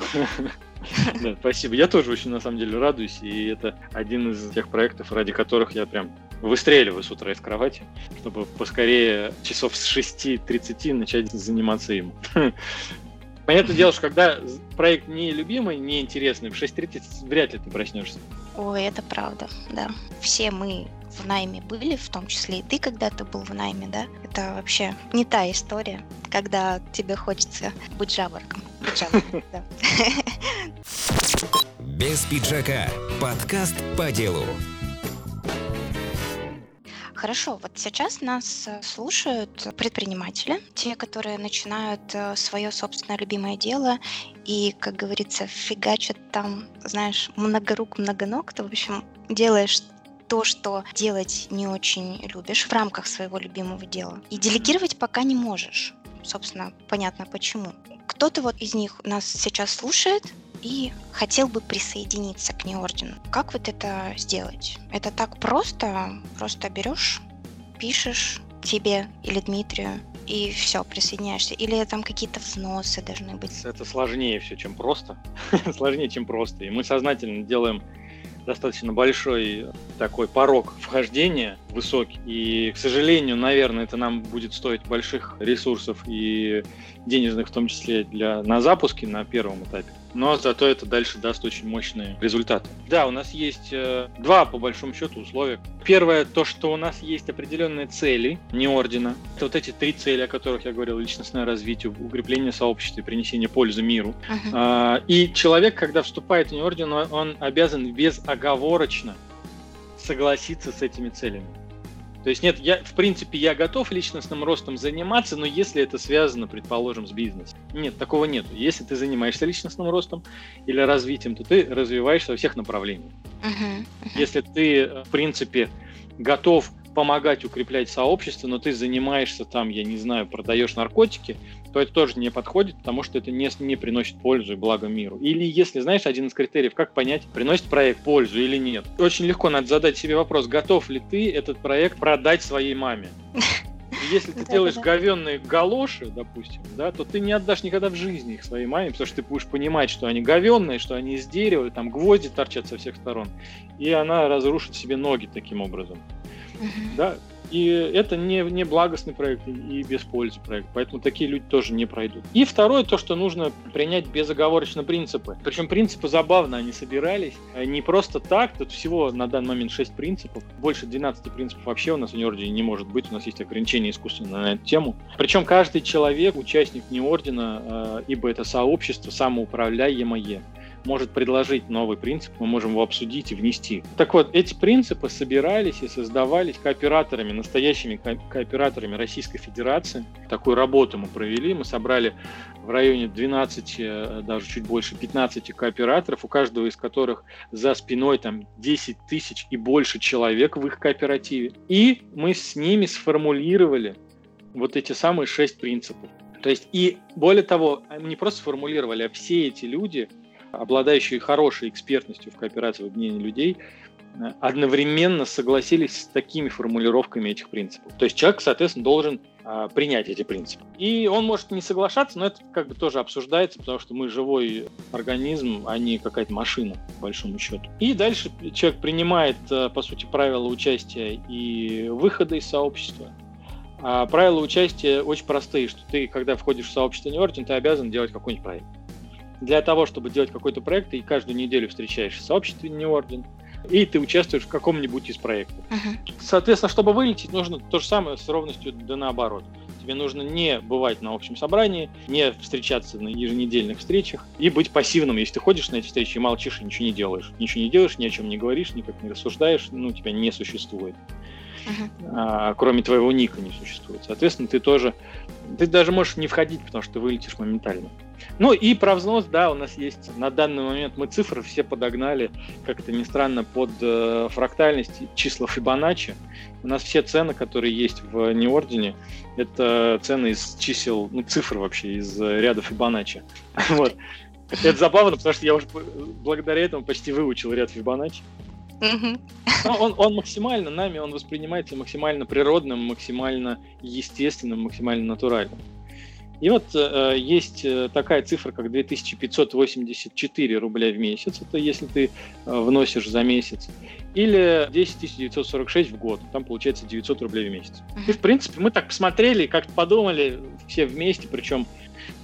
Да, спасибо. Я тоже очень, на самом деле, радуюсь. И это один из тех проектов, ради которых я прям выстреливаю с утра из кровати, чтобы поскорее часов с 6.30 начать заниматься им. Понятное дело, что когда проект не любимый, не интересный, в 6.30 вряд ли ты проснешься. Ой, это правда, да. Все мы в найме были, в том числе и ты когда-то был в найме, да? Это вообще не та история, когда тебе хочется быть жаворком. Быть жаворком, да. Без пиджака. Подкаст по делу. Хорошо, вот сейчас нас э, слушают предприниматели, те, которые начинают э, свое собственное любимое дело и, как говорится, фигачат там, знаешь, многорук, многоног, ты, в общем, делаешь то, что делать не очень любишь в рамках своего любимого дела. И делегировать пока не можешь. Собственно, понятно почему. Кто-то вот из них нас сейчас слушает, и хотел бы присоединиться к неордену. Как вот это сделать? Это так просто? Просто берешь, пишешь тебе или Дмитрию, и все, присоединяешься. Или там какие-то взносы должны быть? Это сложнее все, чем просто. сложнее, чем просто. И мы сознательно делаем достаточно большой такой порог вхождения высокий. И, к сожалению, наверное, это нам будет стоить больших ресурсов и денежных, в том числе для, на запуске на первом этапе но зато это дальше даст очень мощные результаты. Да, у нас есть э, два, по большому счету, условия. Первое, то, что у нас есть определенные цели, не ордена. Это вот эти три цели, о которых я говорил, личностное развитие, укрепление сообщества и принесение пользы миру. Uh-huh. И человек, когда вступает в неорден, он обязан безоговорочно согласиться с этими целями. То есть нет, я, в принципе, я готов личностным ростом заниматься, но если это связано, предположим, с бизнесом. Нет, такого нет. Если ты занимаешься личностным ростом или развитием, то ты развиваешься во всех направлениях. Uh-huh, uh-huh. Если ты, в принципе, готов помогать укреплять сообщество, но ты занимаешься там, я не знаю, продаешь наркотики, то это тоже не подходит, потому что это не, не приносит пользу и благо миру. Или если, знаешь, один из критериев, как понять, приносит проект пользу или нет. Очень легко надо задать себе вопрос, готов ли ты этот проект продать своей маме. Если ты делаешь говенные галоши, допустим, да, то ты не отдашь никогда в жизни их своей маме, потому что ты будешь понимать, что они говенные, что они из дерева, там гвозди торчат со всех сторон, и она разрушит себе ноги таким образом. Да, и это не, не благостный проект и без пользы проект, поэтому такие люди тоже не пройдут. И второе, то, что нужно принять безоговорочно принципы. Причем принципы забавно, они собирались не просто так, тут всего на данный момент 6 принципов, больше 12 принципов вообще у нас в Неордене не может быть, у нас есть ограничения искусственно на эту тему. Причем каждый человек, участник Неордена, э, ибо это сообщество самоуправляемое, может предложить новый принцип, мы можем его обсудить и внести. Так вот, эти принципы собирались и создавались кооператорами, настоящими кооператорами Российской Федерации. Такую работу мы провели, мы собрали в районе 12, э, даже чуть больше 15 кооператоров, у каждого из которых за спиной там 10 тысяч и больше человек в их кооперативе. И мы с ними сформулировали вот эти самые шесть принципов. То есть, и более того, мы не просто сформулировали, а все эти люди обладающие хорошей экспертностью в кооперации в объединении людей, э, одновременно согласились с такими формулировками этих принципов. То есть человек, соответственно, должен а, принять эти принципы. И он может не соглашаться, но это как бы тоже обсуждается, потому что мы живой организм, а не какая-то машина, по большому счету. И дальше человек принимает, э, по сути, правила участия и выхода из сообщества. А правила участия очень простые, что ты, когда входишь в сообщество Нью-Орден, ты обязан делать какой-нибудь проект для того, чтобы делать какой-то проект, ты каждую неделю встречаешься в сообществе New Order, и ты участвуешь в каком-нибудь из проектов. Uh-huh. Соответственно, чтобы вылететь, нужно то же самое с ровностью да наоборот. Тебе нужно не бывать на общем собрании, не встречаться на еженедельных встречах и быть пассивным. Если ты ходишь на эти встречи и молчишь и ничего не делаешь. Ничего не делаешь, ни о чем не говоришь, никак не рассуждаешь, ну, тебя не существует. А, кроме твоего ника не существует. Соответственно, ты тоже, ты даже можешь не входить, потому что ты вылетишь моментально. Ну и про взнос, да, у нас есть на данный момент мы цифры все подогнали, как это ни странно, под э, фрактальность числа Фибоначчи. У нас все цены, которые есть в неордине, это цены из чисел, ну цифр вообще, из ряда Фибоначчи. Вот. Это забавно, потому что я уже благодаря этому почти выучил ряд Фибоначчи. Он, он максимально нами, он воспринимается максимально природным, максимально естественным, максимально натуральным. И вот э, есть э, такая цифра, как 2584 рубля в месяц, это если ты э, вносишь за месяц, или 10 946 в год, там получается 900 рублей в месяц. И в принципе мы так посмотрели, как-то подумали все вместе, причем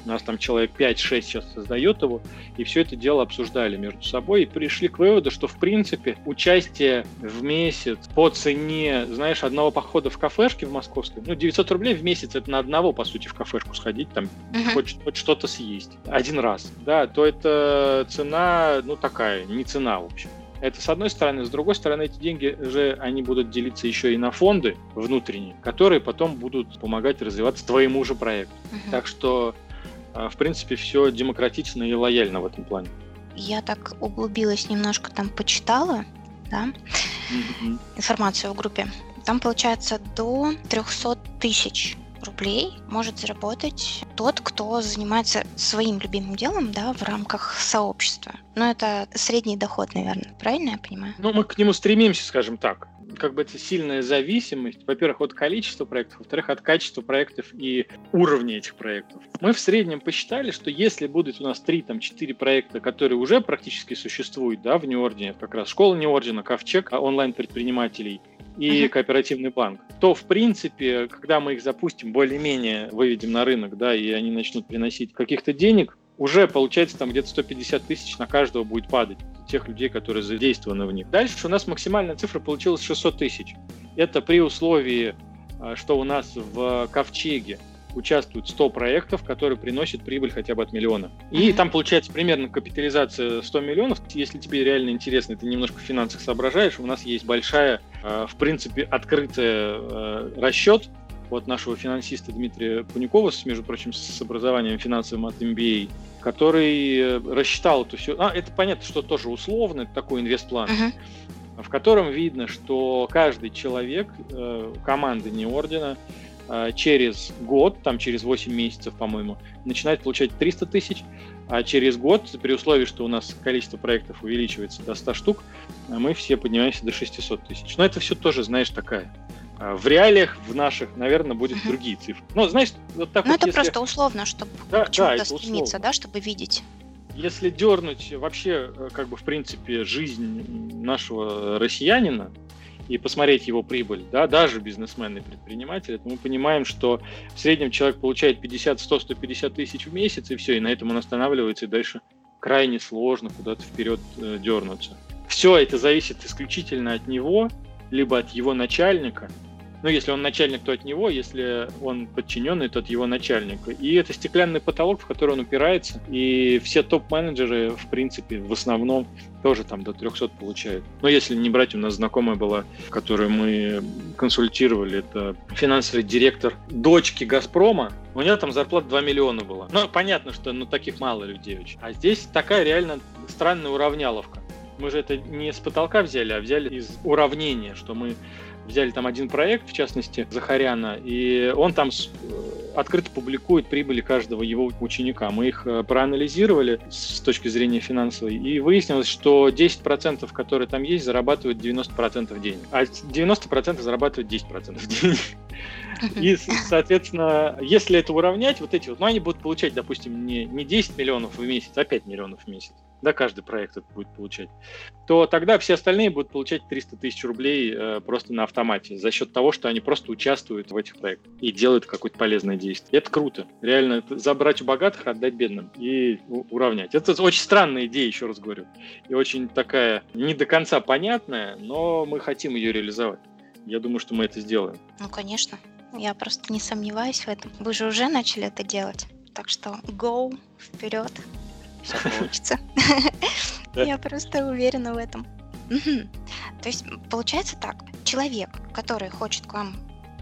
у нас там человек 5-6 сейчас создает его, и все это дело обсуждали между собой и пришли к выводу, что в принципе участие в месяц по цене, знаешь, одного похода в кафешке в московской, ну 900 рублей в месяц это на одного, по сути, в кафешку сходить, там uh-huh. хоть, хоть что-то съесть один раз, да, то это цена, ну такая, не цена, в общем. Это с одной стороны. С другой стороны, эти деньги же, они будут делиться еще и на фонды внутренние, которые потом будут помогать развиваться твоему же проекту. Uh-huh. Так что а, в принципе, все демократично и лояльно в этом плане. Я так углубилась немножко, там почитала, да, mm-hmm. информацию в группе. Там получается до 300 тысяч рублей может заработать тот, кто занимается своим любимым делом, да, в рамках сообщества. Но это средний доход, наверное, правильно я понимаю? Ну, мы к нему стремимся, скажем так как бы это сильная зависимость, во-первых, от количества проектов, во-вторых, от качества проектов и уровня этих проектов. Мы в среднем посчитали, что если будет у нас 3-4 проекта, которые уже практически существуют, да, в Неордине, как раз школа Неордина, Ковчег, онлайн-предпринимателей и uh-huh. кооперативный банк, то, в принципе, когда мы их запустим, более-менее выведем на рынок, да, и они начнут приносить каких-то денег, уже получается там где-то 150 тысяч на каждого будет падать тех людей, которые задействованы в них. Дальше у нас максимальная цифра получилась 600 тысяч. Это при условии, а, что у нас в Ковчеге участвуют 100 проектов, которые приносят прибыль хотя бы от миллиона. И mm-hmm. там получается примерно капитализация 100 миллионов. Если тебе реально интересно, ты немножко в финансах соображаешь, у нас есть большая, а, в принципе, открытый а, расчет от нашего финансиста Дмитрия Пуникова, между прочим, с образованием финансовым от MBA, который э, рассчитал это все. А, это понятно, что тоже условно, это такой инвестплан, uh-huh. в котором видно, что каждый человек э, команды не ордена э, через год, там через 8 месяцев, по-моему, начинает получать 300 тысяч, а через год, при условии, что у нас количество проектов увеличивается до 100 штук, мы все поднимаемся до 600 тысяч. Но это все тоже, знаешь, такая в реалиях в наших, наверное, будет uh-huh. другие цифры. Ну, знаешь, вот так Ну, вот, это если... просто условно, чтобы да, к чему-то да, стремиться, условно. да, чтобы видеть. Если дернуть вообще, э, как бы, в принципе, жизнь нашего россиянина и посмотреть его прибыль, да, даже бизнесмен и предприниматель, то мы понимаем, что в среднем человек получает 50, 100, 150 тысяч в месяц, и все, и на этом он останавливается, и дальше крайне сложно куда-то вперед э, дернуться. Все это зависит исключительно от него, либо от его начальника, ну, если он начальник, то от него, если он подчиненный, то от его начальника. И это стеклянный потолок, в который он упирается. И все топ-менеджеры, в принципе, в основном тоже там до 300 получают. Но если не брать, у нас знакомая была, которую мы консультировали, это финансовый директор дочки «Газпрома», у нее там зарплата 2 миллиона была. Ну, понятно, что ну, таких мало людей очень. А здесь такая реально странная уравняловка. Мы же это не с потолка взяли, а взяли из уравнения, что мы взяли там один проект, в частности, Захаряна, и он там э, открыто публикует прибыли каждого его ученика. Мы их э, проанализировали с точки зрения финансовой, и выяснилось, что 10%, которые там есть, зарабатывают 90% денег, а 90% зарабатывают 10% денег. И, соответственно, если это уравнять, вот эти вот, ну, они будут получать, допустим, не, не 10 миллионов в месяц, а 5 миллионов в месяц да, каждый проект это будет получать, то тогда все остальные будут получать 300 тысяч рублей э, просто на автомате за счет того, что они просто участвуют в этих проектах и делают какое-то полезное действие. это круто. Реально это забрать у богатых, отдать бедным и уравнять. Это очень странная идея, еще раз говорю. И очень такая не до конца понятная, но мы хотим ее реализовать. Я думаю, что мы это сделаем. Ну, конечно. Я просто не сомневаюсь в этом. Вы же уже начали это делать. Так что go вперед все получится. Я просто уверена в этом. То есть получается так, человек, который хочет к вам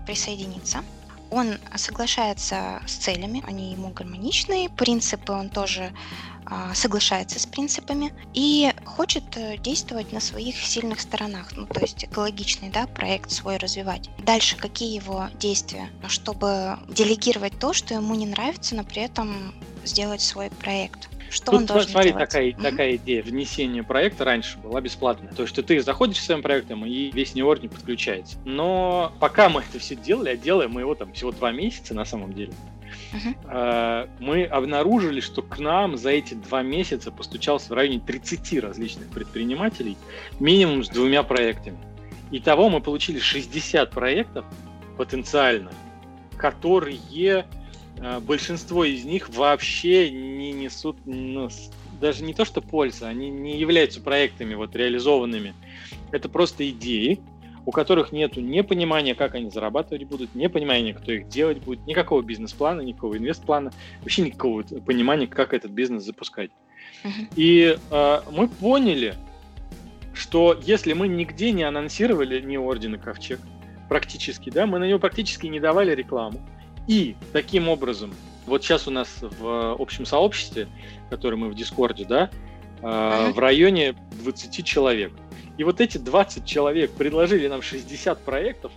присоединиться, он соглашается с целями, они ему гармоничные, принципы он тоже а, соглашается с принципами и хочет э, действовать на своих сильных сторонах, ну то есть экологичный да, проект свой развивать. Дальше какие его действия, чтобы делегировать то, что ему не нравится, но при этом сделать свой проект. Что Тут, он должен смотри, делать? такая, такая идея внесения проекта раньше была бесплатная. То есть что ты заходишь с своим проектом, и весь неорден подключается. Но пока мы это все делали, а делаем мы его там всего два месяца на самом деле, э, мы обнаружили, что к нам за эти два месяца постучался в районе 30 различных предпринимателей, минимум с двумя проектами. Итого мы получили 60 проектов потенциально, которые большинство из них вообще не несут ну, даже не то что пользы, они не являются проектами вот реализованными. Это просто идеи, у которых нету ни понимания, как они зарабатывать будут, ни понимания, кто их делать будет, никакого бизнес-плана, никакого инвест-плана, вообще никакого понимания, как этот бизнес запускать. И э, мы поняли, что если мы нигде не анонсировали ни ордена Ковчег, практически, да, мы на него практически не давали рекламу. И таким образом, вот сейчас у нас в общем сообществе, которое мы в Дискорде, да, э, Ага. в районе 20 человек. И вот эти 20 человек предложили нам 60 проектов,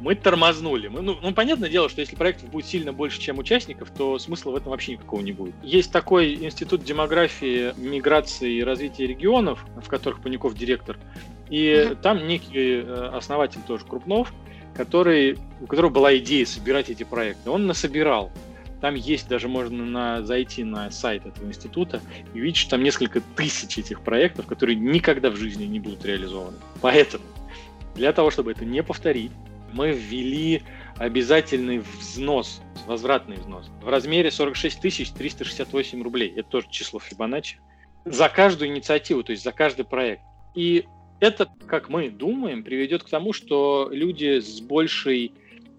мы тормознули. Мы, ну, ну, понятное дело, что если проектов будет сильно больше, чем участников, то смысла в этом вообще никакого не будет. Есть такой институт демографии, миграции и развития регионов, в которых Паников директор. И Мгм. там некий э, основатель тоже Крупнов, который, у которого была идея собирать эти проекты. Он насобирал. Там есть, даже можно на, зайти на сайт этого института и увидеть, что там несколько тысяч этих проектов, которые никогда в жизни не будут реализованы. Поэтому для того, чтобы это не повторить, мы ввели обязательный взнос, возвратный взнос в размере 46 368 рублей. Это тоже число Фибоначчи. За каждую инициативу, то есть за каждый проект. И это, как мы думаем, приведет к тому, что люди с большей,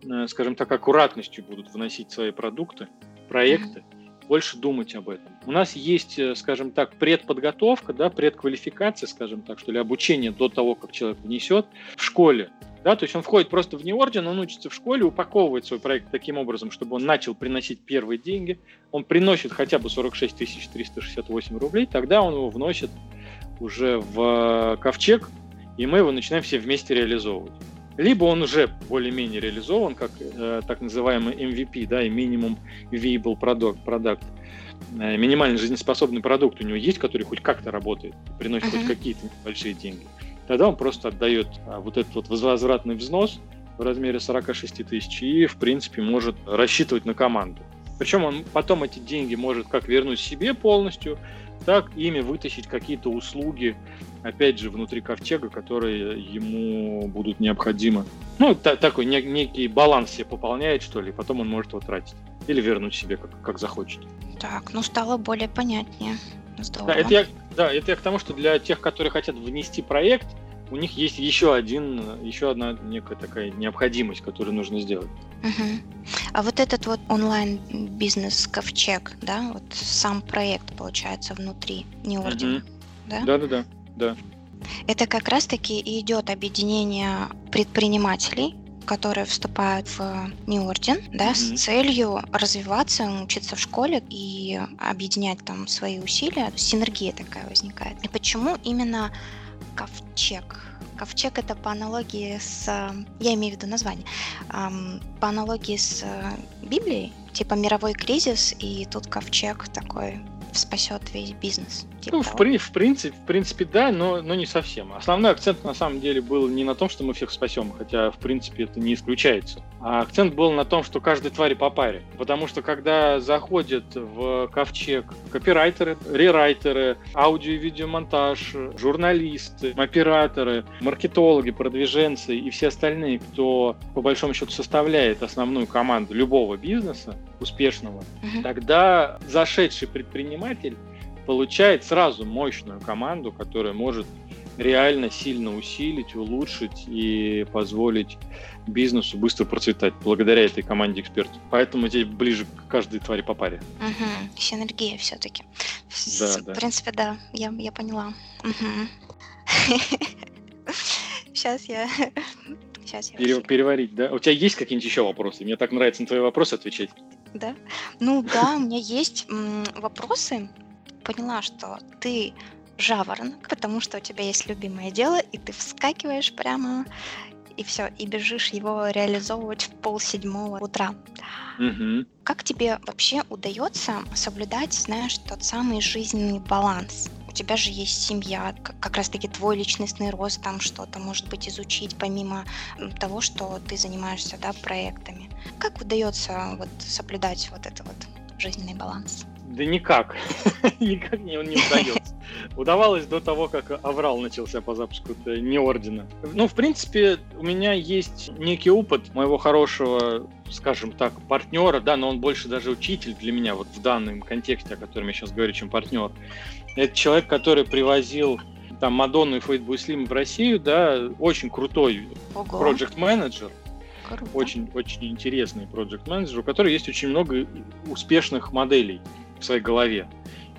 э, скажем так, аккуратностью будут вносить свои продукты, проекты, больше думать об этом. У нас есть, э, скажем так, предподготовка, да, предквалификация, скажем так, что ли, обучение до того, как человек внесет в школе. Да, то есть он входит просто в неорден, он учится в школе, упаковывает свой проект таким образом, чтобы он начал приносить первые деньги. Он приносит хотя бы 46 368 рублей, тогда он его вносит уже в э, ковчег, и мы его начинаем все вместе реализовывать. Либо он уже более-менее реализован, как э, так называемый MVP, да, и минимум viable product, product. Э, минимально жизнеспособный продукт у него есть, который хоть как-то работает, приносит Мгм. хоть какие-то большие деньги. Тогда он просто отдает а, вот этот вот возвратный взнос в размере 46 тысяч и, в принципе, может рассчитывать на команду. Причем он потом эти деньги может как вернуть себе полностью, так ими вытащить какие-то услуги, опять же, внутри ковчега, которые ему будут необходимы. Ну, та- такой не- некий баланс себе пополняет, что ли, и потом он может его тратить. Или вернуть себе, как, как захочет. Так, ну стало более понятнее. Здорово. Да это, я, да, это я к тому, что для тех, которые хотят внести проект, у них есть еще один, еще одна некая такая необходимость, которую нужно сделать. Мгм. А вот этот вот онлайн-бизнес ковчег, да, вот сам проект получается внутри, не ордена, да? Да-да-да. Да. Это как раз-таки и идет объединение предпринимателей, которые вступают в неорден, да, с Мгм. целью развиваться, учиться в школе и объединять там свои усилия. Синергия такая возникает. И почему именно ковчег? Ковчег это по аналогии с, я имею в виду название, по аналогии с э, Библией, типа мировой кризис, и тут ковчег такой спасет весь бизнес. Типа Ну, в, при- в принципе, в принципе, да, но, но не совсем. Основной акцент на самом деле был не на том, что мы всех спасем, хотя, в принципе, это не исключается. А акцент был на том, что каждой твари по паре. Потому что когда заходят в ковчег копирайтеры, рерайтеры, аудио и видеомонтаж, журналисты, операторы, маркетологи, продвиженцы и все остальные, кто по большому счету составляет основную команду любого бизнеса успешного, Мгм. тогда зашедший предприниматель получает сразу мощную команду, которая может реально сильно усилить, улучшить и позволить бизнесу быстро процветать благодаря этой команде экспертов. Поэтому здесь ближе к каждой твари по паре. Мгм. Синергия все-таки. Да, В да. принципе, да, я, я поняла. Сейчас я... Сейчас я Пере- переварить, да? У тебя есть какие-нибудь еще вопросы? Мне так нравится на твои вопросы отвечать. Да? Ну да, у меня есть вопросы. Поняла, что ты жаворонок, потому что у тебя есть любимое дело, и ты вскакиваешь прямо и все, и бежишь его реализовывать в пол седьмого утра. Угу. Как тебе вообще удается соблюдать, знаешь, тот самый жизненный баланс? У тебя же есть семья, как раз-таки твой личностный рост, там что-то, может быть, изучить, помимо того, что ты занимаешься, да, проектами. Как удается вот соблюдать вот этот вот жизненный баланс? Да никак. никак не, не удается. Удавалось до того, как аврал начался по запуску не ордена. Ну, в принципе, у меня есть некий опыт моего хорошего, скажем так, партнера, да, но он больше даже учитель для меня вот в данном контексте, о котором я сейчас говорю, чем партнер. Это человек, который привозил там Мадонну и Фейтбу Слим в Россию, да, очень крутой проект менеджер очень, очень интересный проект менеджер у которого есть очень много успешных моделей в своей голове.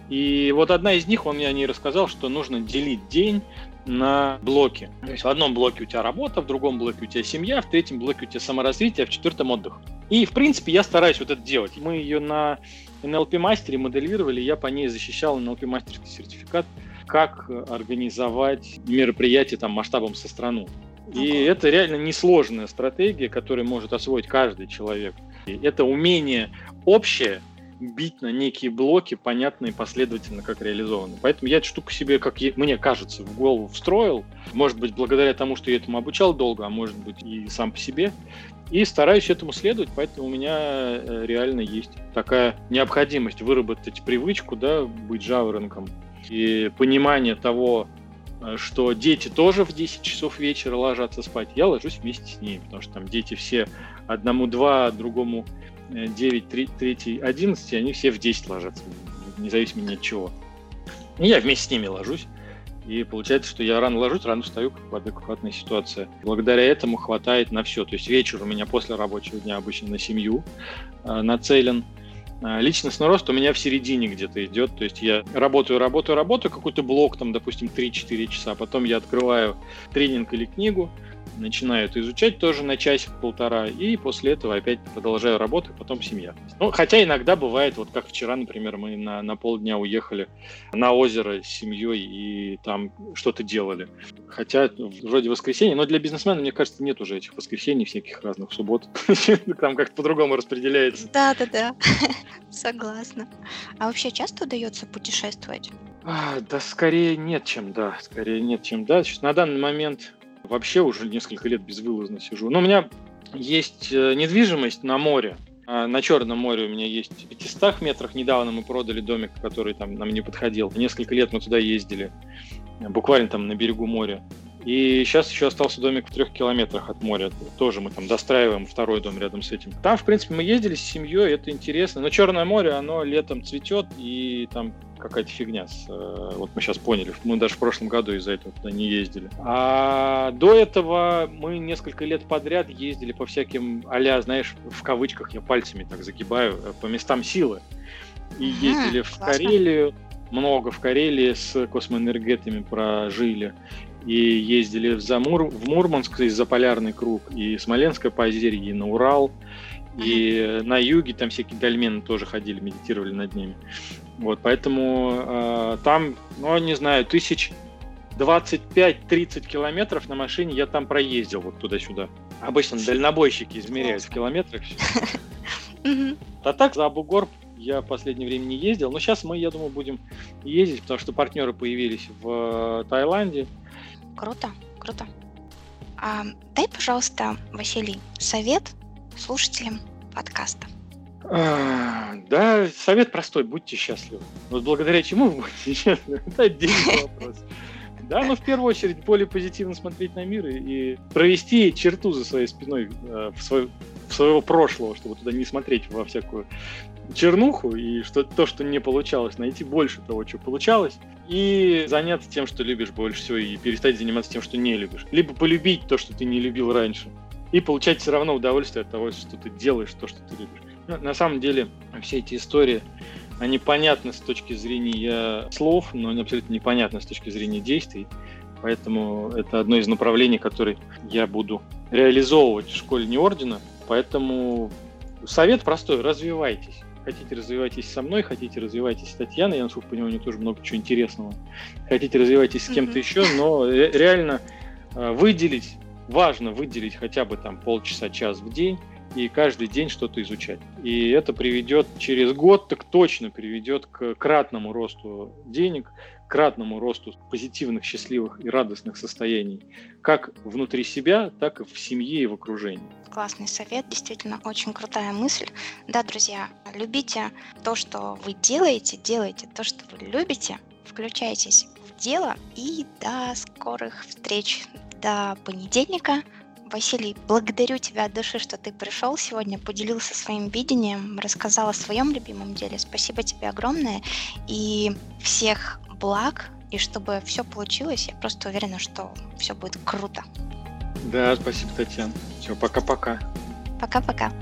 И вот одна из них, он мне о ней рассказал, что нужно делить день на блоки. То есть в одном блоке у тебя работа, в другом блоке у тебя семья, в третьем блоке у тебя саморазвитие, а в четвертом отдых. И, в принципе, я стараюсь вот это делать. Мы ее на NLP мастере моделировали, я по ней защищал NLP мастерский сертификат, как организовать мероприятие там масштабом со страну. И okay. это реально несложная стратегия, которую может освоить каждый человек. И это умение общее бить на некие блоки, понятные последовательно, как реализованы. Поэтому я эту штуку себе, как мне кажется, в голову встроил. Может быть, благодаря тому, что я этому обучал долго, а может быть и сам по себе. И стараюсь этому следовать, поэтому у меня э, реально есть такая необходимость выработать привычку, да, быть жаворонком. И понимание того, э, что дети тоже в 10 часов вечера ложатся спать, я ложусь вместе с ними, потому что там дети все одному два, другому 9, 3, 3, 11, они все в 10 ложатся, независимо ни от чего. И я вместе с ними ложусь. И получается, что я рано ложусь, рано встаю, как в адекватной ситуации. Благодаря этому хватает на все. То есть вечер у меня после рабочего дня обычно на семью э, нацелен. А личностный рост у меня в середине где-то идет. То есть я работаю, работаю, работаю, какой-то блок, там, допустим, 3-4 часа. Потом я открываю тренинг или книгу, начинают изучать тоже на часик-полтора, и после этого опять продолжаю работать, потом семья. Ну, хотя иногда бывает, вот как вчера, например, мы на, на полдня уехали на озеро с семьей и там что-то делали. Хотя вроде воскресенье, но для бизнесмена, мне кажется, нет уже этих воскресений, всяких разных суббот. Там как-то по-другому распределяется. Да-да-да, согласна. А вообще часто удается путешествовать? А, да, скорее нет, чем да. Скорее нет, чем да. На данный момент Вообще уже несколько лет безвылазно сижу. Но у меня есть э, недвижимость на море. А на Черном море у меня есть в 500 метрах. Недавно мы продали домик, который там нам не подходил. Несколько лет мы туда ездили, буквально там на берегу моря. И сейчас еще остался домик в трех километрах от моря. Тоже мы там достраиваем второй дом рядом с этим. Там, в принципе, мы ездили с семьей, это интересно. Но Черное море, оно летом цветет, и там какая-то фигня. С, э, вот мы сейчас поняли. Мы даже в прошлом году из-за этого туда не ездили. А до этого мы несколько лет подряд ездили по всяким а знаешь, в кавычках, я пальцами так загибаю, э, по местам силы. И ездили в Карелию, много в Карелии с космоэнергетами прожили и ездили в, Замур, в Мурманск из Заполярный круг, и Смоленское позерье, и на Урал, и на юге там всякие дольмены тоже ходили, медитировали над ними. Вот, поэтому э, там, ну, не знаю, тысяч 25-30 километров на машине я там проездил вот туда-сюда. Обычно дальнобойщики измеряют в километрах. А так за Абугор я в последнее время не ездил, но сейчас мы, я думаю, будем ездить, потому что партнеры появились в э, Таиланде, Круто, круто. А, дай, пожалуйста, Василий, совет слушателям подкаста. А, да, совет простой, будьте счастливы. Вот благодаря чему вы будете счастливы, это отдельный вопрос. Да, но в первую очередь более позитивно смотреть на мир и, и провести черту за своей спиной э, в, свой, в своего прошлого, чтобы туда не смотреть во всякую чернуху и что, то, что не получалось, найти больше того, что получалось, и заняться тем, что любишь больше всего, и перестать заниматься тем, что не любишь. Либо полюбить то, что ты не любил раньше, и получать все равно удовольствие от того, что ты делаешь то, что ты любишь. Но, на самом деле, все эти истории, они понятны с точки зрения слов, но они абсолютно непонятны с точки зрения действий. Поэтому это одно из направлений, которые я буду реализовывать в школе Неордена. Поэтому совет простой, развивайтесь. Хотите, развивайтесь со мной, хотите, развивайтесь с Татьяной. Я, насколько понимаю, у нее тоже много чего интересного. Хотите, развивайтесь с кем-то mm-hmm. еще, но реально э, выделить, важно выделить хотя бы там полчаса, час в день и каждый день что-то изучать. И это приведет через год, так точно приведет к кратному росту денег, кратному росту позитивных, счастливых и радостных состояний, как внутри себя, так и в семье и в окружении. Классный совет, действительно очень крутая мысль. Да, друзья, любите то, что вы делаете, делайте то, что вы любите, включайтесь в дело и до скорых встреч, до понедельника. Василий, благодарю тебя от души, что ты пришел сегодня, поделился своим видением, рассказал о своем любимом деле. Спасибо тебе огромное. И всех благ, и чтобы все получилось, я просто уверена, что все будет круто. Да, спасибо, Татьяна. Все, пока-пока. Пока-пока.